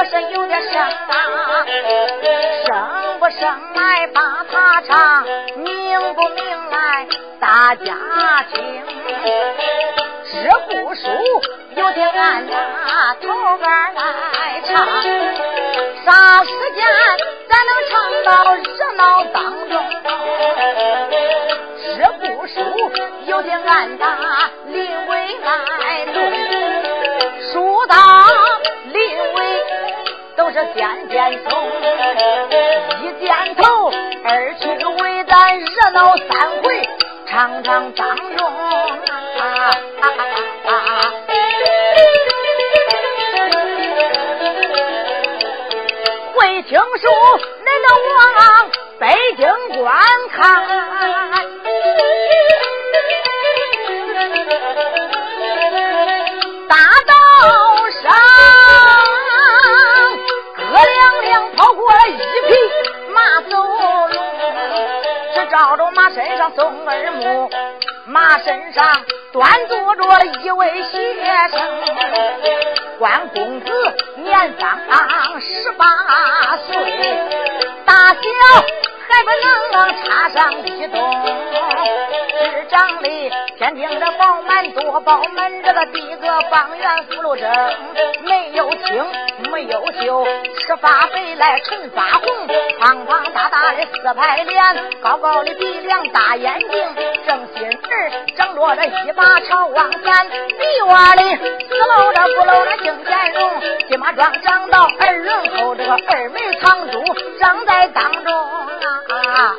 我是有点声啊生不生来把它唱明不明来大家听是不熟有点暗呐头儿来唱啥时间咱能唱到热闹当中是不熟有点暗打临危来弄这点点头，一点头，二去为咱热闹三回，常常当用。会情书，恁都往北京观看。身上松儿木马身上端坐着一位学生关公子年方十八岁大小再不能插上一洞。日帐里天庭的饱满多宝门，这个第一个方圆福禄正，没有青，没有秀，赤发白来唇发红，胖胖大大的四排脸，高高的鼻梁大眼睛，正心儿正落着一把朝王前，鼻弯里四露着不露着金线容，金马桩长到耳轮后，这个二眉长珠长在当中啊。啊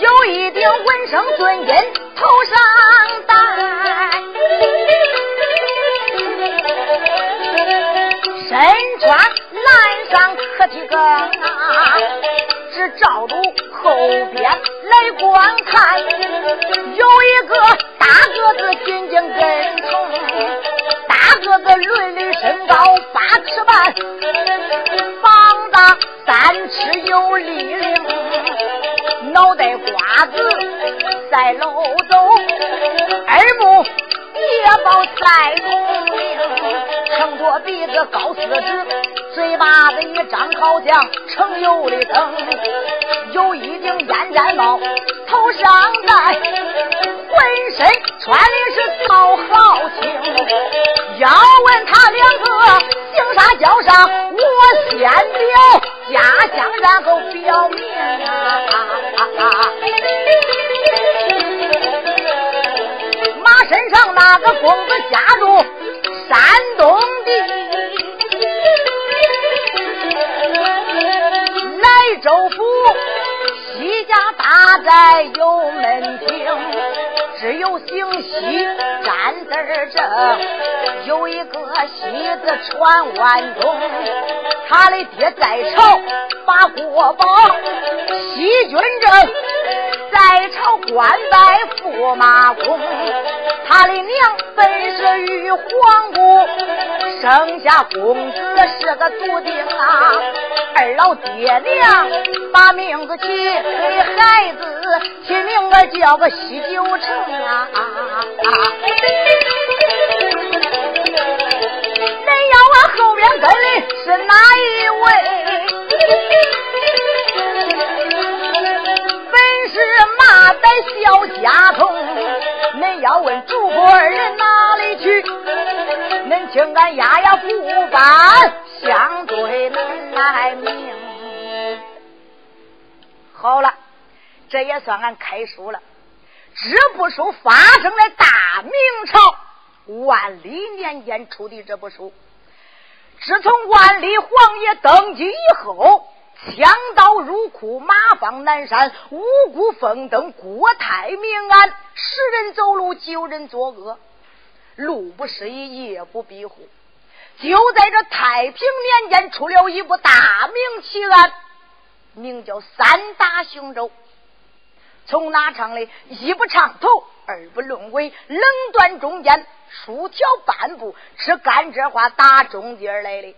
有一顶文生尊巾头上戴。身穿蓝裳可提更啊，只照住后边来观看，有一个大个子紧紧跟从，个个子伦理身高八尺半，膀大三尺有力量，脑袋瓜子赛漏斗，耳目也包赛孔明。撑着鼻子高四指，嘴巴子一张好像盛油的灯，有一顶烟毡帽，头上戴，浑身穿的是草好青。要问他两个姓啥叫啥，我先表家乡，然后表明啊。身上那个公子家住。山东的莱州府西家大寨有门庭，只有姓西站字正，有一个西字传万宗。他的爹在朝把国宝，西军正在朝官拜驸马公，他的娘本是玉皇姑，生下公子是个注定啊。二老爹娘把名字起给孩子，起名字叫个西九城啊。恁要我后边跟的是哪一位？马代小家童。恁要问主仆二人哪里去？恁请俺丫丫不敢相对恁来明。好了，这也算俺开书了。这部书发生在大明朝。万历年间出的这部书，自从万历皇爷登基以后，枪刀入库，马放南山，五谷丰登，国泰民安，十人走路，九人作恶，路不拾遗，夜不闭户。就在这太平年间，出了一部大明奇案，名叫三打雄州。从哪唱的？一不唱头，二不论尾，冷断中间。竖条半步，吃甘蔗花打中间来的。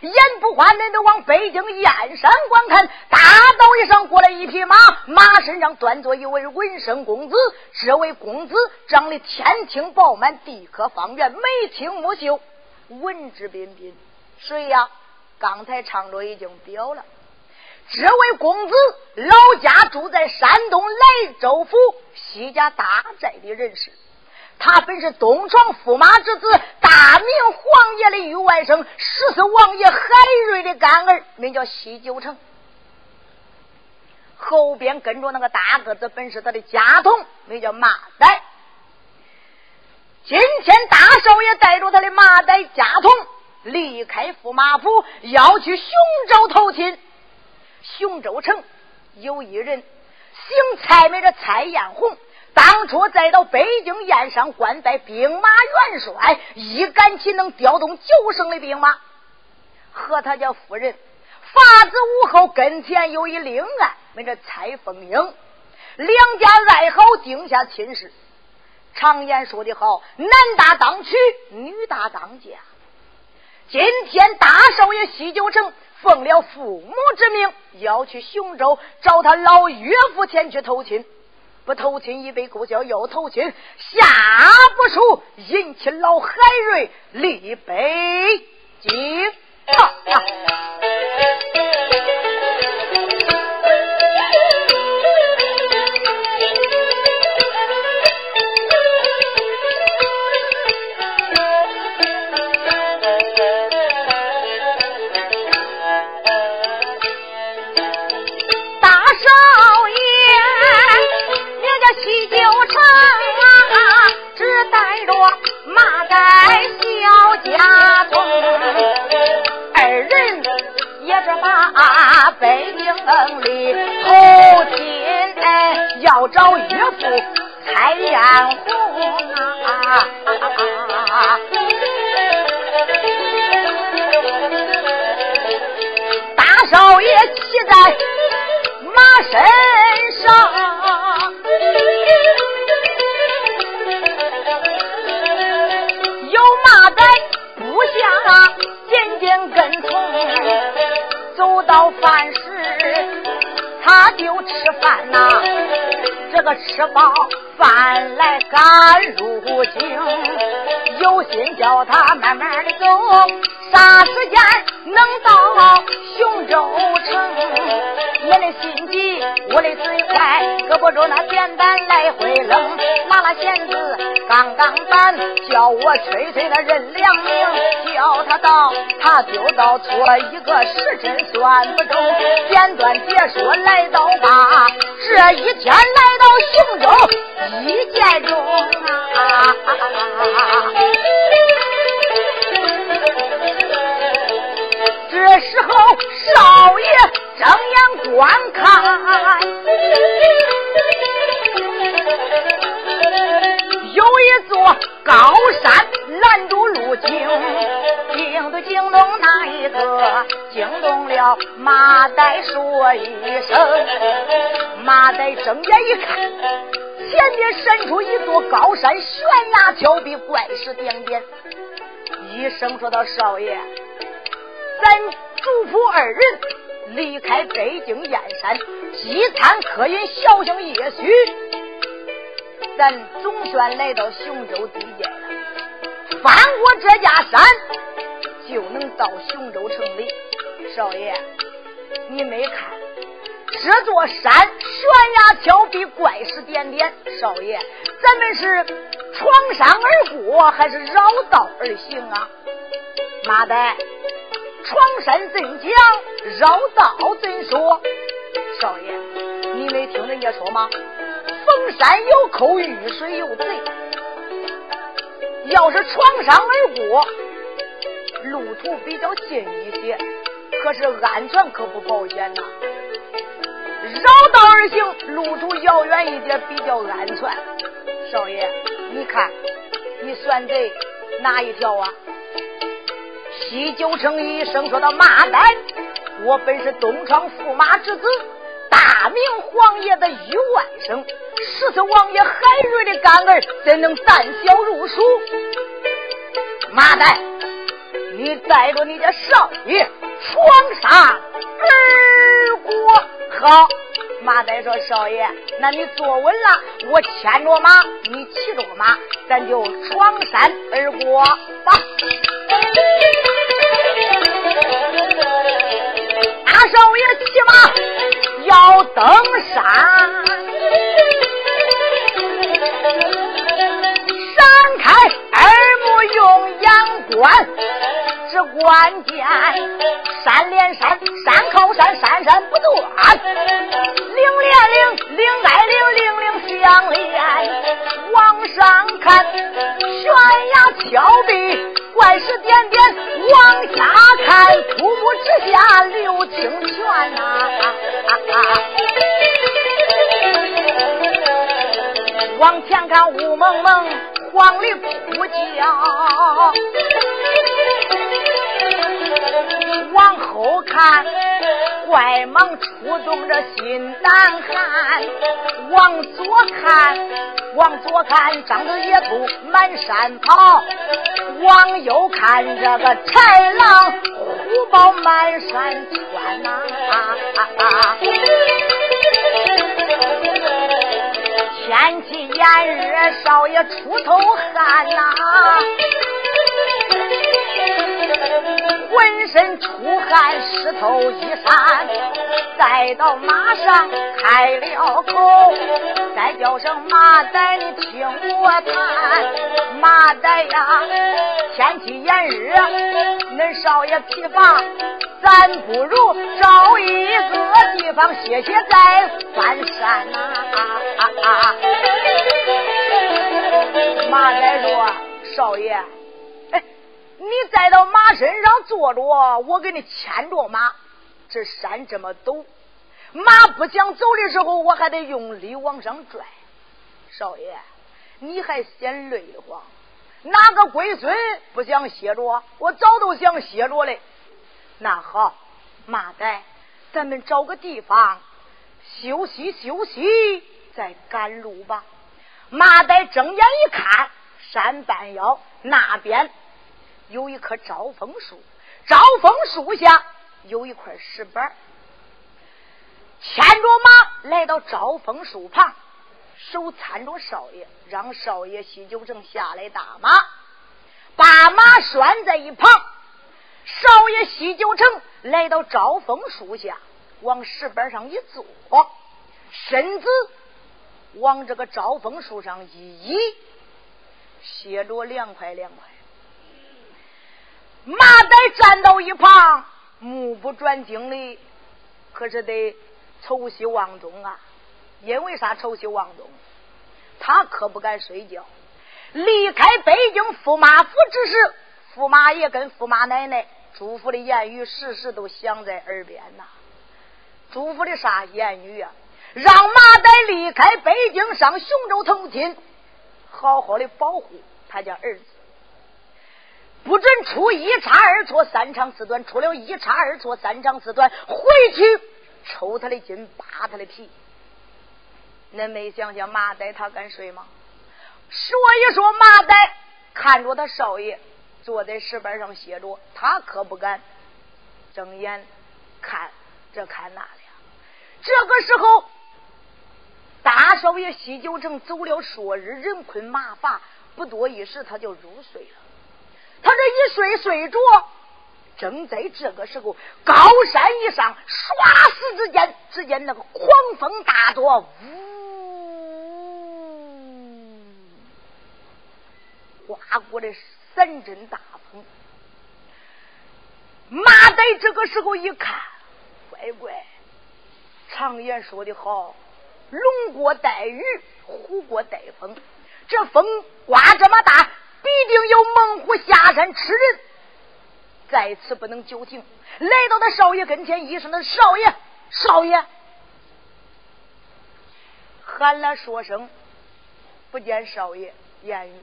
眼不花，恁都往北京燕山观看。大道一上过来一匹马，马身上端坐一位文生公子。这位公子长得天庭饱满，地阁方圆，眉清目秀，文质彬彬。谁呀？刚才唱着已经表了。这位公子老家住在山东莱州府西家大寨的人士。他本是东床驸马之子，大明皇爷的御外甥，十四王爷海瑞的干儿，名叫西九成。后边跟着那个大个子，本是他的家童，名叫马呆。今天大少爷带着他的马呆家童离开驸马府，要去雄州投亲。雄州城有一人，姓蔡，名叫蔡艳红。当初再到北京宴上官拜兵马元帅，一杆旗能调动九省的兵马。和他家夫人法子武后跟前有一令案，名叫蔡凤英，两家爱好定下亲事。常言说的好，男大当娶，女大当嫁。今天大少爷西九城奉了父母之命，要去雄州找他老岳父前去投亲。不投亲一杯苦酒，又投亲下不出，引起老海瑞立碑记。我催催那任良明，叫他到，他就到，错一个时辰算不中，简短解说来到吧，这一天来到雄州一见中啊。这时候少爷睁眼观看，惊动哪一个？惊动了马岱说一声，马岱睁眼一看，前面伸出一座高山，悬崖峭壁，怪石点点。一声说道：“少爷，咱主仆二人离开北京燕山，饥餐渴饮，小心夜许，咱总算来到雄州地界了。翻过这家山，就能到雄州城里。少爷，你没看这座山悬崖峭壁，怪石点点。少爷，咱们是闯山而过，还是绕道而行啊？”马代，闯山怎讲？绕道怎说？少爷，你没听人家说吗？逢山有寇，遇水有贼。要是闯山而过，路途比较近一些，可是安全可不保险呐。绕道而行，路途遥远一点，比较安全。少爷，你看，你选择哪一条啊？西九城一声说道：“马丹，我本是东窗驸马之子，大明皇爷的御外甥，十四王爷海瑞的干儿，怎能胆小如鼠？马丹，你带着你的少爷闯山而过。好，马丹说：少爷，那你坐稳了，我牵着马，你骑着马，咱就闯山而过吧。”大少爷骑马要登山，闪开耳目用眼观，是关键山连山，山靠山，山山不断，岭连岭，岭挨岭，岭岭相连。往上看，悬崖峭壁。怪石点点往下看，瀑布之下流清泉呐。往前看雾蒙蒙，往里呼叫。往后看，怪蟒出动着心胆寒；往左看，往左看，张着野兔满山跑；往右看，这个豺狼虎豹满山窜呐！天气炎热，少爷出头汗呐。身出汗，湿透衣衫，再到马上开了口，再叫声马仔，你听我谈，马仔呀，天气炎热，恁少爷疲乏，咱不如找一个地方歇歇再翻山呐。马仔说：“少爷。”你再到马身上坐着，我给你牵着马。这山这么陡，马不想走的时候，我还得用力往上拽。少爷，你还嫌累得慌？哪个龟孙不想歇着？我早都想歇着嘞。那好，马仔，咱们找个地方休息休息，再赶路吧。马仔睁眼一看，山半腰那边。有一棵招风树，招风树下有一块石板牵着马来到招风树旁，手搀着少爷，让少爷西九城下来打马，把马拴在一旁。少爷西九城来到招风树下，往石板上一坐，身子往这个招风树上一倚，歇着凉快凉快。马岱站到一旁，目不转睛的，可是得愁西望东啊！因为啥愁西望东？他可不敢睡觉。离开北京驸马府之时，驸马爷跟驸马奶奶嘱咐的言语，时时都响在耳边呐。嘱咐的啥言语啊？让马岱离开北京，上雄州投亲，好好的保护他家儿子。不准出一差二错三长四短，出了一差二错三长四短，回去抽他的筋，扒他的皮。恁没想想马呆他敢睡吗？说一说马呆看着他少爷坐在石板上歇着，他可不敢睁眼看这看那的。这个时候，大少爷西九城走了数日，人困马乏，不多一时他就入睡了。他这一睡睡着，正在这个时候，高山以上，唰时之间，只见那个狂风大作，呜，刮过的三阵大风。马仔这个时候一看，乖乖。常言说的好，龙过带雨，虎过带风。这风刮这么大，必定有猛虎下山吃人。在此不能久停，来到他少爷跟前，一声的少爷，少爷，喊了说声，不见少爷言语。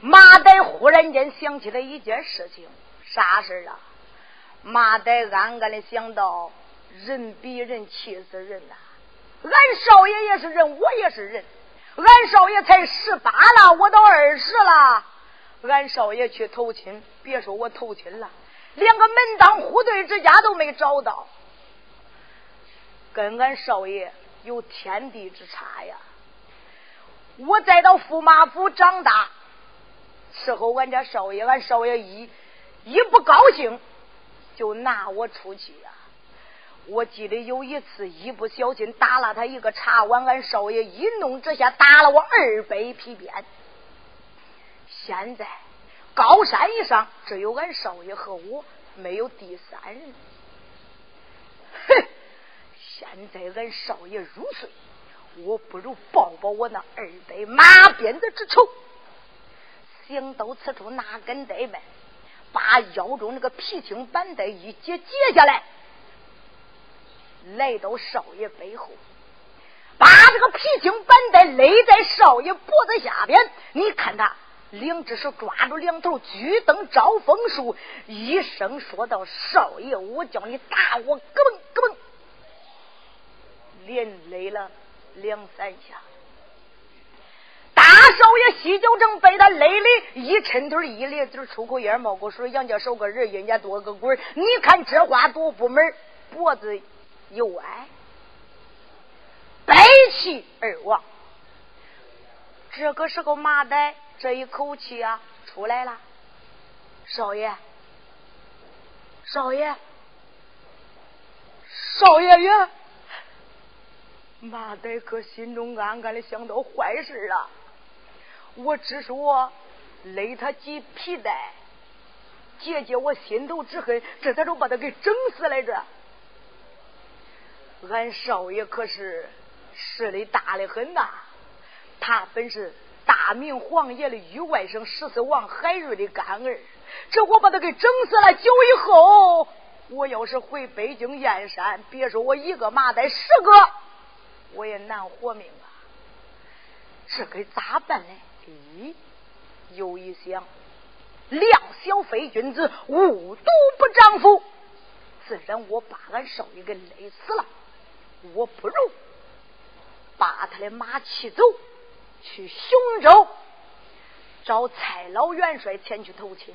马岱忽然间想起了一件事情，啥事啊？马岱暗暗的想到。人比人气死人呐！俺少爷也是人，我也是人。俺少爷才十八了，我都二十了。俺少爷去投亲，别说我投亲了，连个门当户对之家都没找到，跟俺少爷有天地之差呀！我再到驸马府长大，伺候俺家少爷，俺少爷一一不高兴，就拿我出去呀！我记得有一次，一不小心打了他一个茶碗，俺少爷一怒之下打了我二百皮鞭。现在高山以上只有俺少爷和我，没有第三人。哼！现在俺少爷入睡，我不如报报我那二百马鞭子之仇。想到此处，拿根带们把腰中那个皮青板带一解，解下来。来到少爷背后，把这个皮筋板带勒在少爷脖子下边。你看他两只手抓住两头举灯招风术，一声说道：“少爷，我叫你打我，咯嘣咯嘣，连勒了两三下。大少爷西九城被他勒的一抻腿一咧嘴出口烟冒口水，杨家少个人，人家多个鬼你看这话多不门脖子。又歪，背气而亡。这个时候，马呆这一口气啊出来了。少爷，少爷，少爷爷！马呆可心中暗暗的想到坏事了。我只说勒他几皮带，解解我心头之恨，这才都把他给整死来着。俺少爷可是势力大的很呐，他本是大明皇爷的御外甥十四王海瑞的干儿，这我把他给整死了。酒以后，我要是回北京燕山，别说我一个麻袋，十个我也难活命啊！这该咋办呢？咦，又一想，量小非君子，误毒不丈夫，自然我把俺少爷给勒死了。我不如把他的马骑走，去雄州找蔡老元帅前去投亲。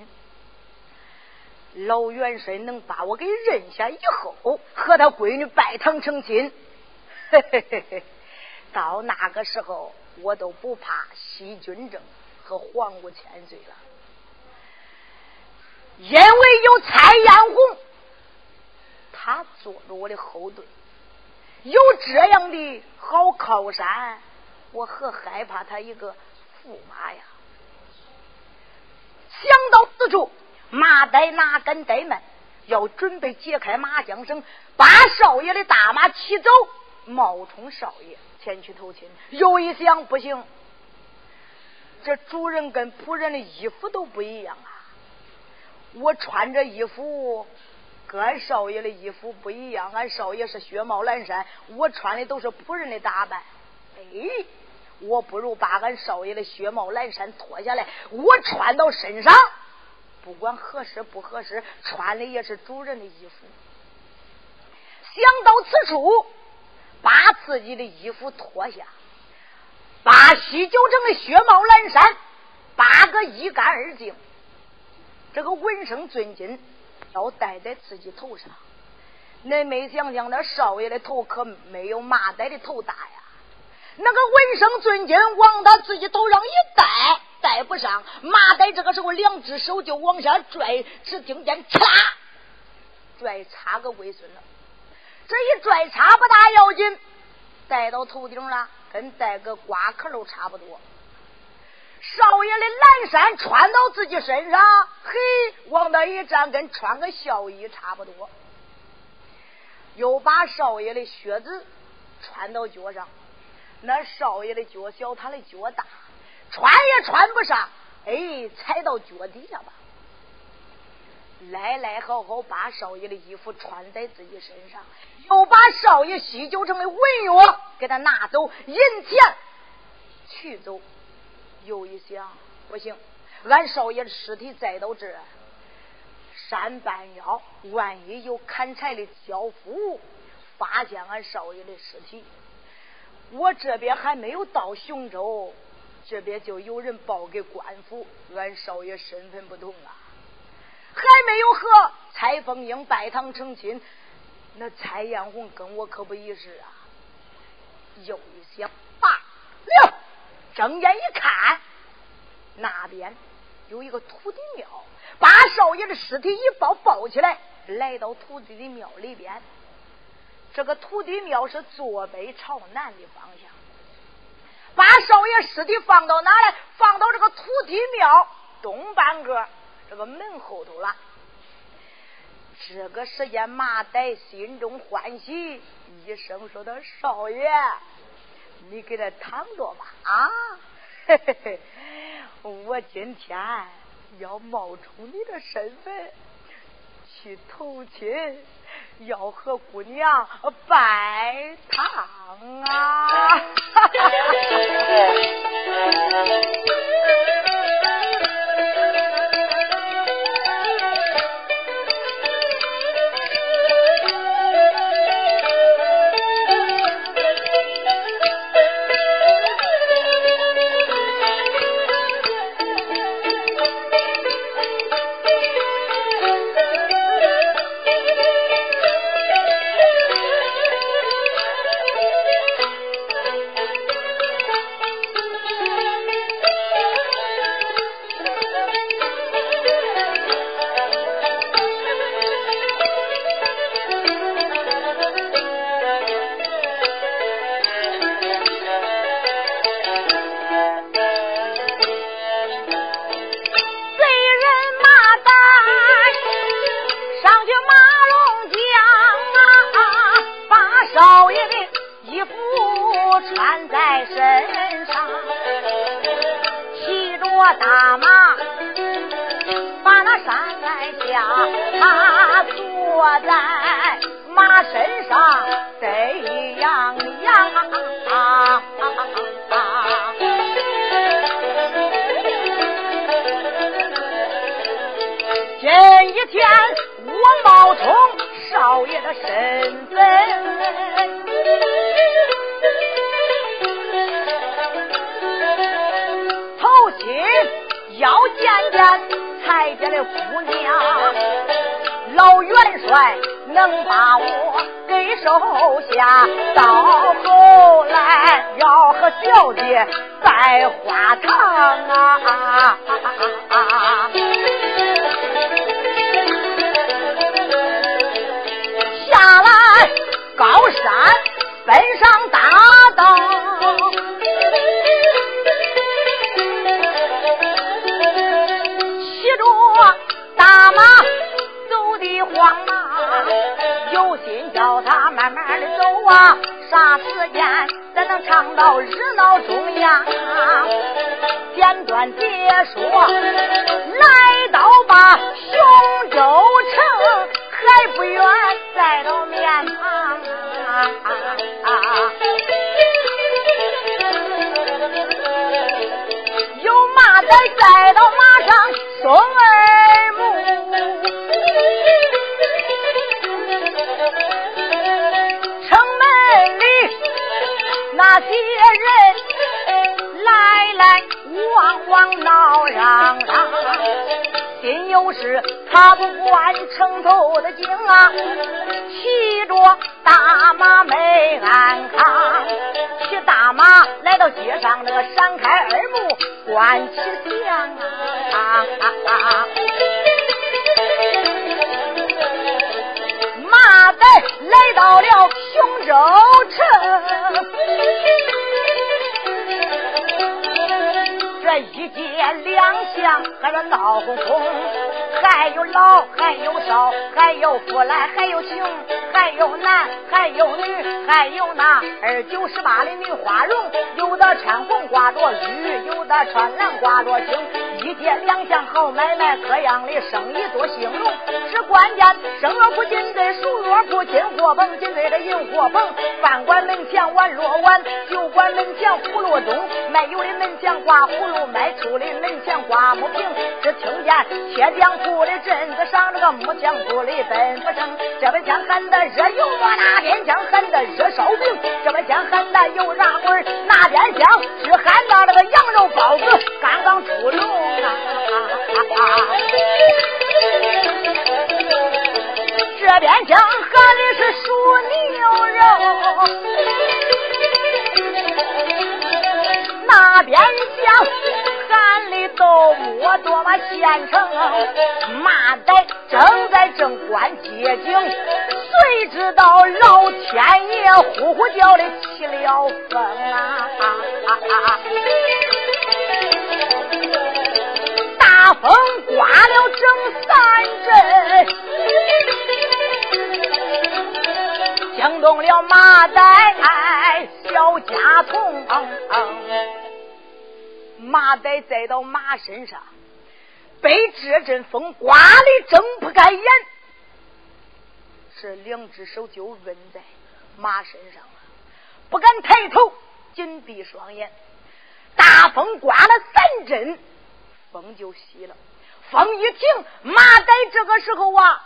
老元帅能把我给认下以后，和他闺女拜堂成亲。嘿嘿嘿嘿，到那个时候，我都不怕西军政和皇姑千岁了，因为有蔡艳红，他做着我的后盾。有这样的好靠山，我何害怕他一个驸马呀？想到此处，马呆拿根呆慢，要准备解开马缰绳，把少爷的大马骑走，冒充少爷前去投亲。又一想，不行，这主人跟仆人的衣服都不一样啊！我穿着衣服。跟俺少爷的衣服不一样，俺少爷是雪帽蓝衫，我穿的都是仆人的打扮。哎，我不如把俺少爷的雪帽蓝衫脱下来，我穿到身上，不管合适不合适，穿的也是主人的衣服。想到此处，把自己的衣服脱下，把西九城的雪帽蓝衫扒个一干二净，这个纹身尊巾要戴在自己头上。恁没想想，那少爷的头可没有马仔的头大呀。那个纹身尊巾往他自己头上一戴，戴不上。马仔这个时候两只手就往下拽，只听见嚓，拽插个龟孙了。这一拽插不大要紧，戴到头顶了，跟戴个瓜壳都差不多。少爷的蓝衫穿到自己身上，嘿，往那一站，跟穿个孝衣差不多。又把少爷的靴子穿到脚上，那少爷的脚小，他的脚大，穿也穿不上。哎，踩到脚底下吧。来来好好把少爷的衣服穿在自己身上，又把少爷西九城的文药给他拿走，银钱取走。又一想，不行，俺少爷的尸体栽到这。山半腰，万一有砍柴的樵夫发现俺少爷的尸体，我这边还没有到雄州，这边就有人报给官府，俺少爷身份不同啊，还没有和蔡凤英拜堂成亲，那蔡艳红跟我可不一式啊。又一想，罢了，睁眼一看，那边有一个土地庙。把少爷的尸体一抱抱起来，来到土地的庙里边。这个土地庙是坐北朝南的方向。把少爷尸体放到哪来？放到这个土地庙东半个这个门后头了。这个时间，马岱心中欢喜，一声说：“道少爷，你给他躺着吧啊！嘿嘿嘿，我今天。”要冒充你的身份去投亲，要和姑娘拜堂啊！见见蔡家的姑娘老元帅能把我给收下到后来要和小姐拜花堂啊。啊，啥时间咱能唱到热闹中央。简短解说，来到吧雄州城，还不远，再到面庞。有马仔，再到马上送儿。来汪汪闹嚷嚷，心有事他不管城头的景啊，骑着大马没安康，骑大马来到街上那个闪开耳目观其象。啊啊啊啊两巷，还有闹哄哄，还有老，还有少，还有富来，还有穷，还有男，还有女，还有那二九十八的女花容，有的穿红挂着绿，有的穿蓝挂着青，街两巷好买卖，各样的生意多兴隆。是关键，生肉不进对，熟肉不进货棚金对的银货棚，饭馆门前碗落碗，酒馆门前葫芦钟，卖油的门前挂葫芦。卖醋的门前挂木瓶，只听见铁匠铺的镇子上这个木匠铺里奔不成。这边枪喊的热油馍，那边枪喊的热烧饼，这边枪喊的油炸棍，那边香只喊到那个羊肉包子刚刚出笼啊！这边枪喊的是熟牛肉。那边厢喊的都没多么现成，马仔正在正关街景，谁知道老天爷呼呼叫的起了风啊！大风风刮了整三阵，惊动了马仔小家童。马仔栽到马身上，被这阵风刮的睁不开眼，是两只手就摁在马身上了，不敢抬头，紧闭双眼。大风刮了三阵，风就息了。风一停，马仔这个时候啊，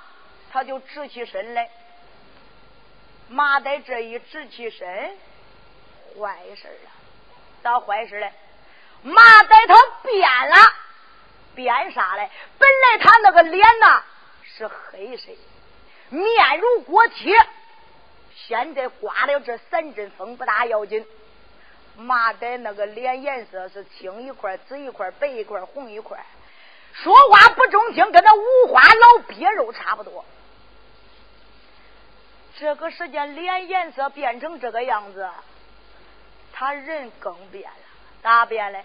他就直起身来。马仔这一直起身，坏事了，咋坏事了？马仔他变了，变啥嘞？本来他那个脸呐是黑色，面如锅贴，现在刮了这三阵风不大要紧。马仔那个脸颜色是青一块、紫一块、白一块、红一块，说话不中听，跟那五花老鳖肉差不多。这个时间脸颜色变成这个样子，他人更变了。咋变嘞？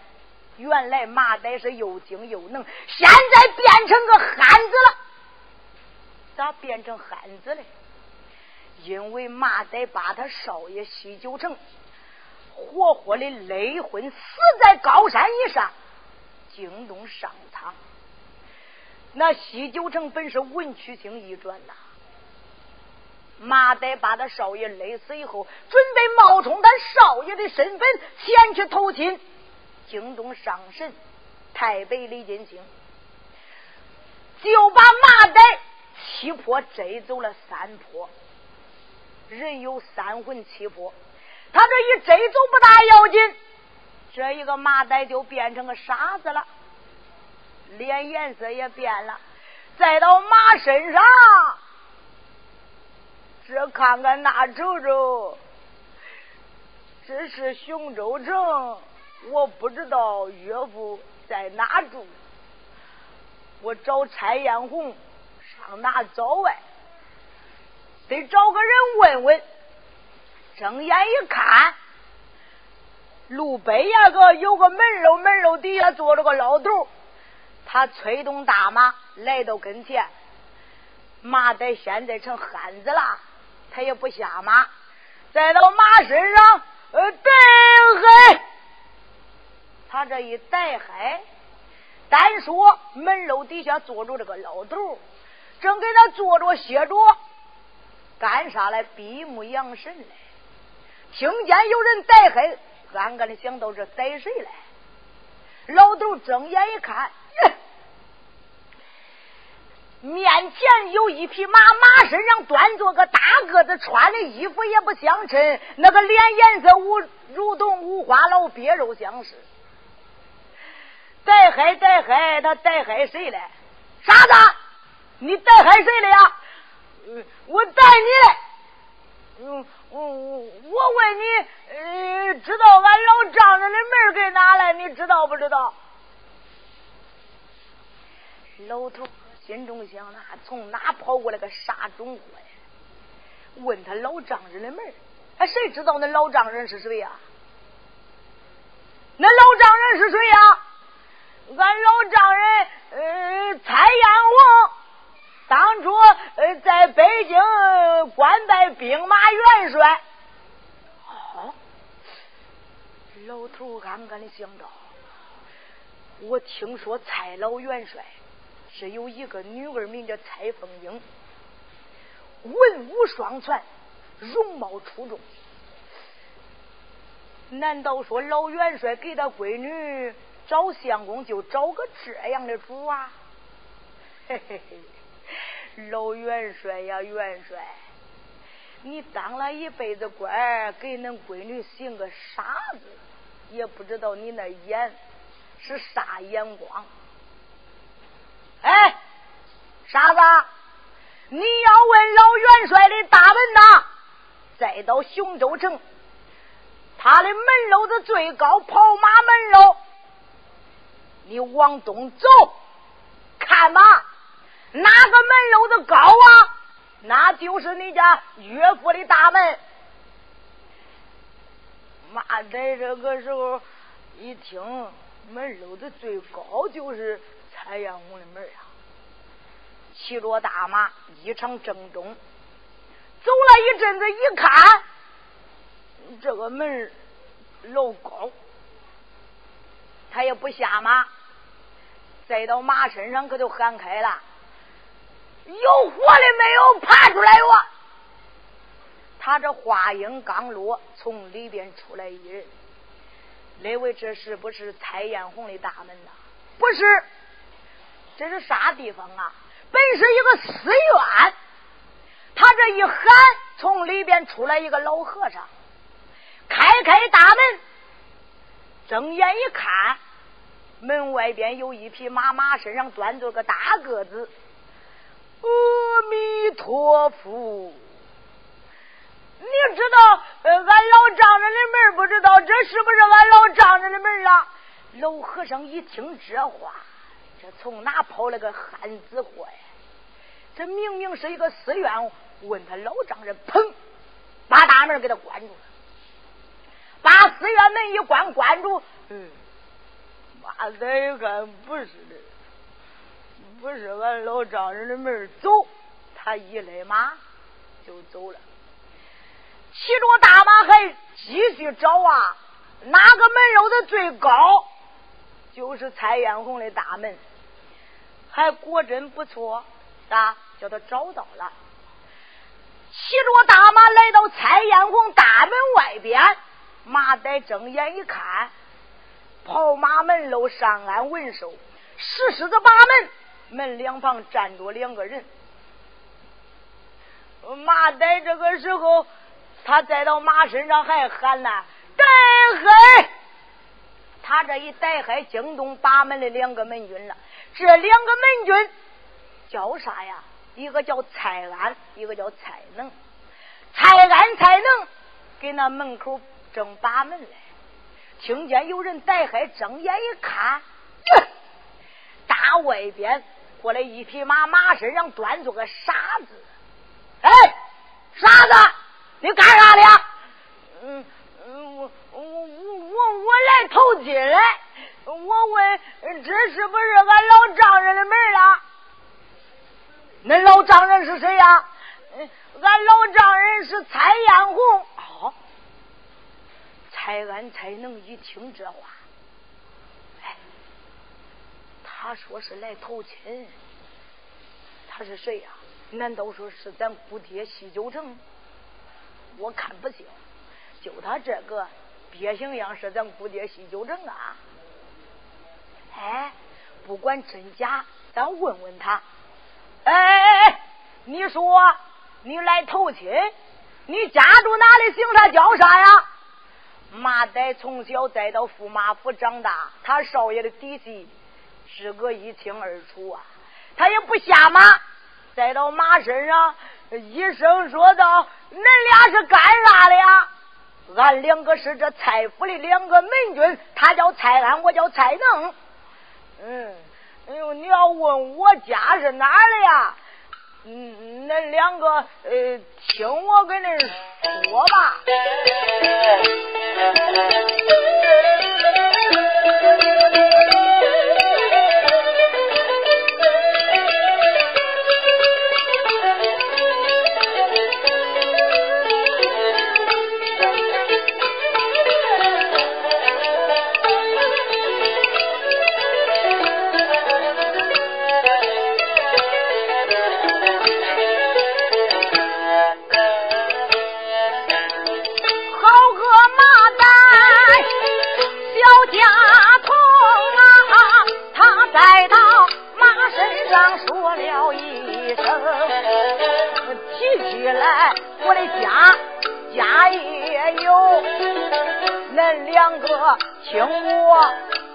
原来马仔是又精又能，现在变成个汉子了。咋变成汉子嘞？因为马仔把他少爷西九城活活的勒昏，死在高山以上，惊动上苍。那西九城本是文曲星一转呐，马仔把他少爷勒死以后，准备冒充他少爷的身份前去投亲。惊动上神太白李金星，就把马仔七魄摘走了三魄。人有三魂七魄，他这一摘走不大要紧，这一个麻袋就变成个傻子了，脸颜色也变了。再到马身上，这看看那瞅瞅，这是雄州城。我不知道岳父在哪住，我找蔡艳红上哪找哎？得找个人问问。睁眼一看，路北呀个有个门楼，门楼底下坐着个老头。他催动大马来到跟前，马得现在成汉子了，他也不下马，再到马身上，呃，对嘿。他这一带嗨，单说门楼底下坐着这个老头，正给他坐着歇着，干啥来？闭目养神来。听见有人带嗨，暗暗的想到这逮谁来？老头睁眼一看，面前有一匹马，马身上端坐个大个子，穿的衣服也不相称，那个脸颜色无如同五花老鳖肉相似。带害带害，他带害谁嘞？傻子，你带害谁了呀？我带你来。嗯，我我我问你，呃，知道俺老丈人的门给哪来？你知道不知道？老头心中想：那从哪跑过来个傻种货呀？问他老丈人的门，哎，谁知道那老丈人是谁呀？那老丈人是谁呀？俺老丈人，呃，蔡彦宏，当初呃在北京官拜兵马元帅。哦，老头暗暗的想到，我听说蔡老元帅是有一个女儿，名叫蔡凤英，文武双全，容貌出众。难道说老元帅给他闺女找相公就找个这样的主啊？嘿嘿嘿，老元帅呀，元帅，你当了一辈子官，给恁闺女寻个傻子，也不知道你那眼是啥眼光。哎，傻子，你要问老元帅的大门呐，再到雄州城。他的门楼子最高，跑马门楼。你往东走，看吧，哪个门楼子高啊？那就是你家岳父的大门。马在这个时候一听，门楼子最高就是蔡艳红的门啊。骑着大马，一场正中，走了一阵子，一看。这个门楼高，他也不下马，再到马身上可就喊开了：“有活的没有？爬出来我！”他这话音刚落，从里边出来一人，那位这是不是蔡艳红的大门呐？不是，这是啥地方啊？本是一个寺院。他这一喊，从里边出来一个老和尚。开开大门，睁眼一看，门外边有一匹马，马身上端着个大个子。阿弥陀佛！你知道，呃俺老丈人的门不知道，这是不是俺老丈人的门啊？老和尚一听这话，这从哪跑了个汉子货呀？这明明是一个寺院，问他老丈人，砰，把大门给他关住了。把寺院门一关，关住。嗯，妈再一看不是的，不是俺老丈人的门走，他一勒马就走了。骑着大马还继续找啊，哪个门楼子最高？就是蔡艳红的大门，还果真不错，啊，叫他找到了。骑着大马来到蔡艳红大门外边。马仔睁眼一看，跑马门楼上安文寿，石狮子把门，门两旁站着两个人。马仔这个时候，他再到马身上还喊呢：“带嗨！”他这一带嗨，惊动把门的两个门军了。这两个门军叫啥呀？一个叫蔡安，一个叫蔡能。蔡安、蔡能给那门口。正把门嘞，听见有人带嗨，睁眼一看，大外边过来一匹马，马身上端着个傻子。哎，傻子，你干啥的？嗯嗯，我我我我我来投金来。我问，这是不是俺老丈人的门啊？恁老丈人是谁呀？俺老丈人是蔡艳红。蔡安才能一听这话，哎，他说是来投亲，他是谁呀？难道说是咱姑爹西九城？我看不行，就他这个鳖形样是咱姑爹西九城啊！哎，不管真假，咱问问他。哎哎哎，你说你来投亲，你家住哪里？姓啥叫啥呀？马仔从小再到驸马府长大，他少爷的底细，志哥一清二楚啊。他也不下马，再到马身上，一声说道：“恁俩是干啥的呀？”俺两个是这蔡府的两个门军，他叫蔡安，我叫蔡能。嗯，哎呦，你要问我家是哪的呀？嗯，恁两个呃，听我跟恁说吧。来，我的家家也有，恁两个听我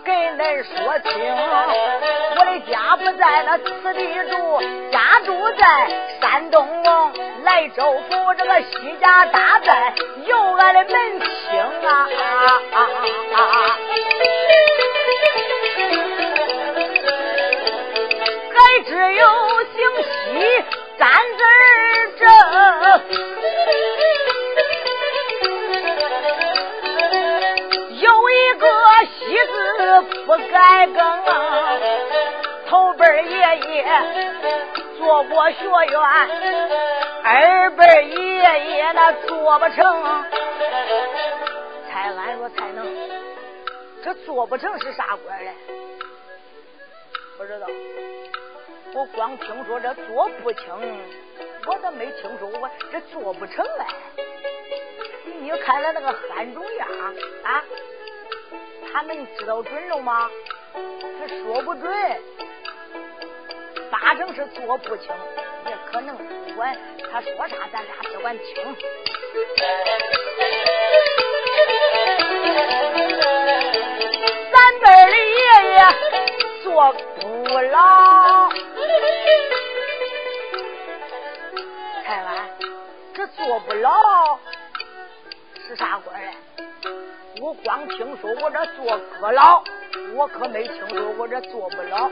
给恁说清，我的家不在那此地住，家住在山东莱州府这个西家大寨，有俺的门亲啊！还不改更，头辈爷爷做过学院，二辈爷爷那做不成。蔡安说：“才能，这做不成是啥官嘞？不知道。我光听说这做不清，我咋没听说过这做不成嘞。你看咱那个汉中样啊。”他能知道准了吗？他说不准，八成是做不清，也可能不管他说啥，咱俩只管听。咱辈的爷爷做不老，台湾这做不老是啥官嘞？我光听说我这做阁老，我可没听说我这做不老。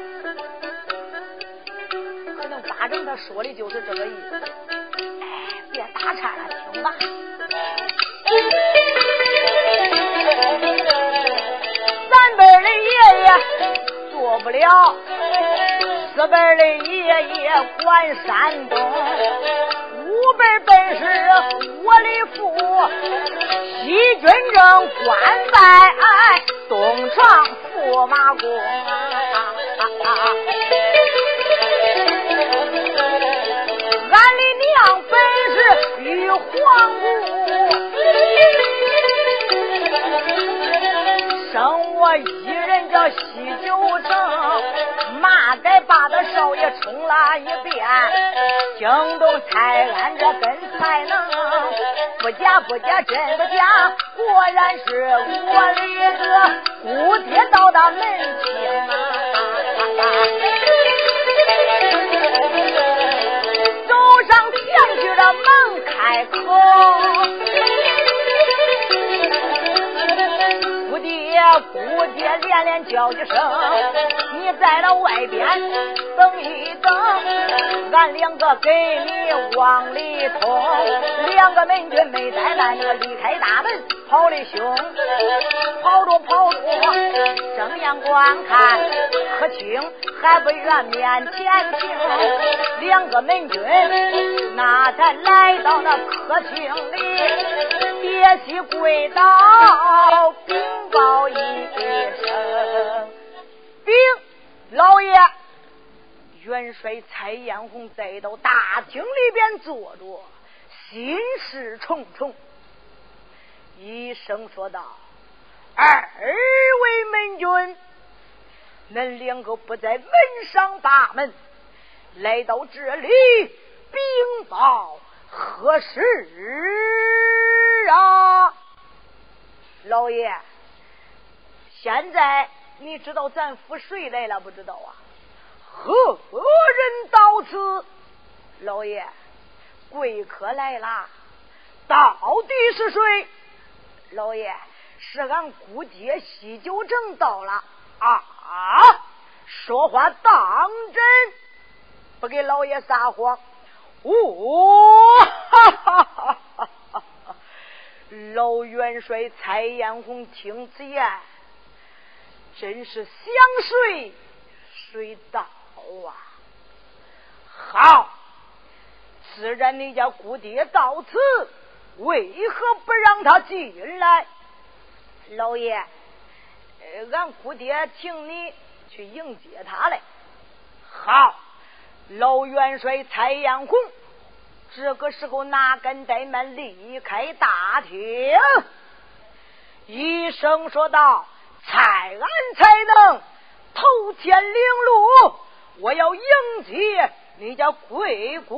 可能八成他说的就是这个意思。哎，别打岔了，听吧。三辈的爷爷做不了，四辈的爷爷管山东。辈本是我的父，西军正官拜东床驸马公。俺的娘本是玉皇姑，我一人叫西九城，马改把的少爷冲了一遍。惊动蔡安这跟才能，不假不假真不假，果然是我的个姑爹到的门前！走上前去，这门开口。姑爹连连叫一声，你在那外边等一等，俺两个给你往里通。两个门军没怠慢，那个离开大门跑的凶，跑着跑着正眼观看，可清还不愿面前听。两个门军那才来到那客厅里，别西跪倒禀报一。声，禀老爷，元帅蔡艳红在到大厅里边坐着，心事重重。一声说道：“二位门军，恁两个不在门上大门，来到这里禀报何事啊？”老爷。现在你知道咱府谁来了不知道啊？何何人到此，老爷，贵客来了，到底是谁？老爷，是俺姑爹西九城到了啊！说话当真，不给老爷撒谎。哦，哈哈哈！老元帅蔡彦红听此言，真是想睡睡到啊！好，自然你家姑爹到此，为何不让他进来？老爷，俺姑爹请你去迎接他来。好。老元帅蔡彦红这个时候哪敢怠慢离开大厅，医生说道：“蔡安才能头天领路，我要迎接你家贵姑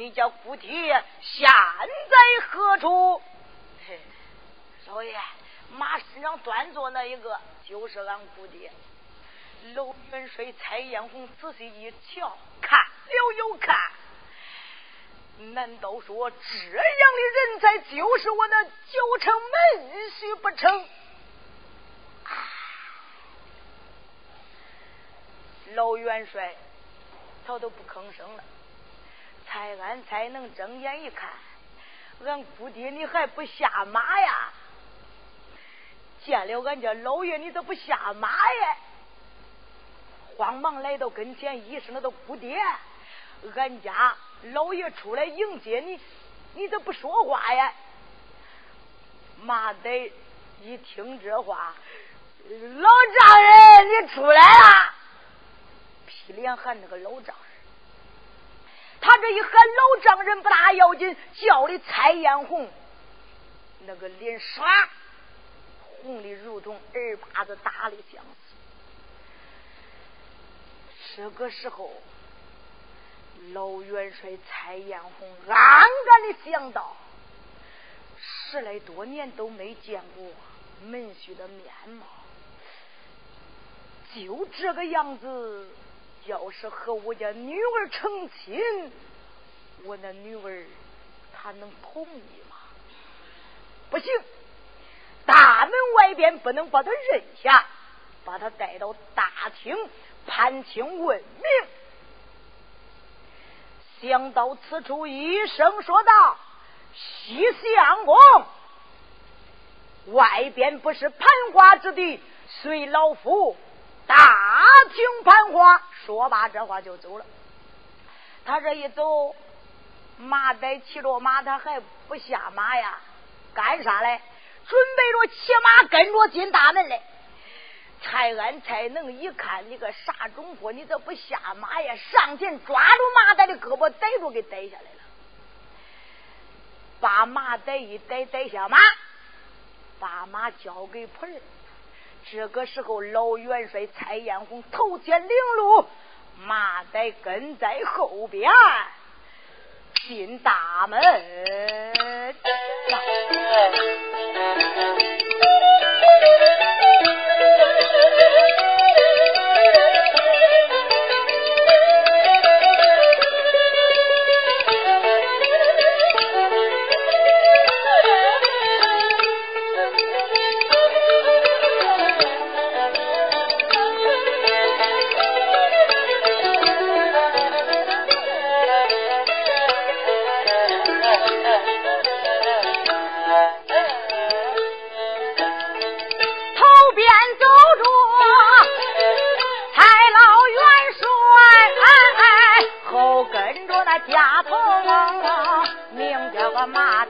你家姑爹现在何处？嘿，老爷，马身上端坐那一个就是俺姑爹。老元帅蔡艳红仔细一瞧，看了又看。难道说这样的人才就是我那九成门婿不成？老元帅，他都不吭声了。睁眼一看，俺姑爹你还不下马呀？见了俺家老爷你咋不下马呀？慌忙来到跟前，一声：“那都姑爹，俺家老爷出来迎接你，你咋不说话呀？”马得一听这话，老丈人，你出来了！劈脸喊那个老丈人，他这一喊老丈人不大要紧，叫的蔡艳红，那个脸刷红的如同二巴子打的相似。这个时候，老元帅蔡艳红暗暗的想到。十来多年都没见过门婿的面貌，就这个样子，要是和我家女儿成亲，我那女儿她能同意吗？不行，大门外边不能把她认下，把她带到大厅判清问明。想到此处，一声说道。西相公，外边不是盘花之地，随老夫大厅盘话。说罢，这话就走了。他这一走，马仔骑着马，他还不下马呀？干啥嘞？准备着骑马跟着进大门嘞。蔡安才能一看你个傻种货，你咋不下马呀？上前抓住马仔的胳膊，逮住给逮下来了。把马仔一逮，逮下马，把马交给仆人。这个时候，老元帅蔡艳红头前领路，马岱跟在后边进大门。丫头，名叫个马。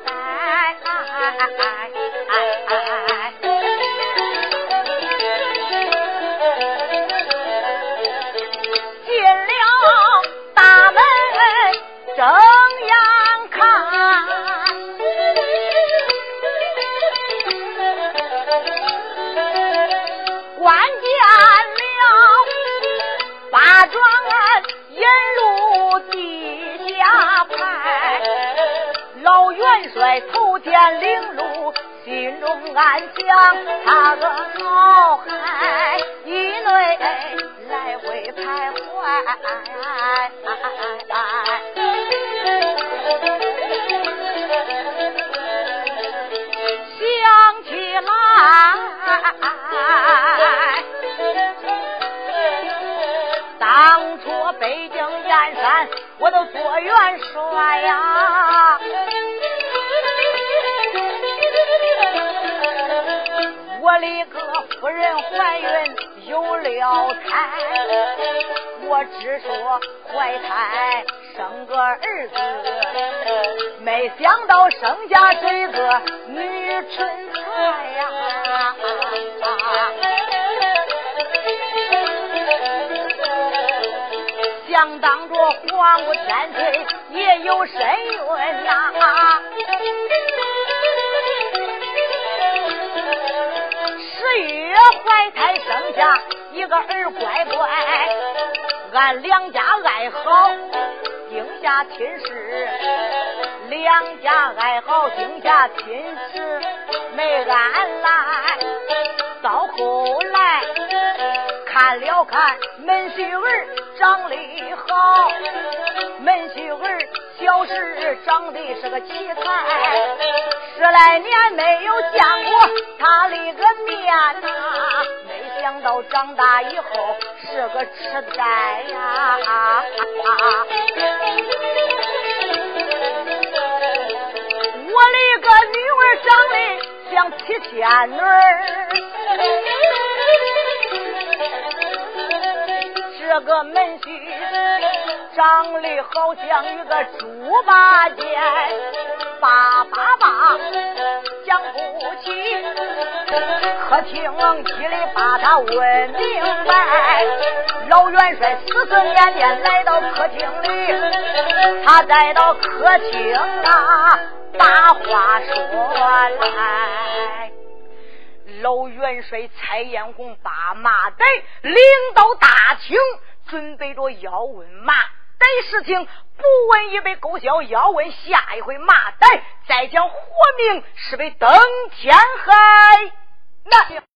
三陵路，心中暗想，他的脑海以内来回徘徊。想起来。当初北京燕山，我都做元帅呀。里个夫人怀孕有了胎，我只说怀胎生个儿子，没想到生下这个女春才呀，想当着花无千岁也有身孕呐。下一个儿乖乖，俺两家爱好定下亲事，两家爱好定下亲事没安来。到后来看了看门婿儿长得好，门婿儿小时长得是个奇才，十来年没有见过他的个面呐。想到长大以后是个痴呆呀！我的个女儿长得像七仙女儿。这个门婿长得好像一个猪八戒，叭叭叭讲不起。客厅里把他问明白，老元帅死思念念来到客厅里，他再到客厅啊把话说来。老元帅蔡艳红把马仔领到大厅，准备着要问马仔事情，不问已被勾销，要问下一回马仔再讲活命是为登天海。那。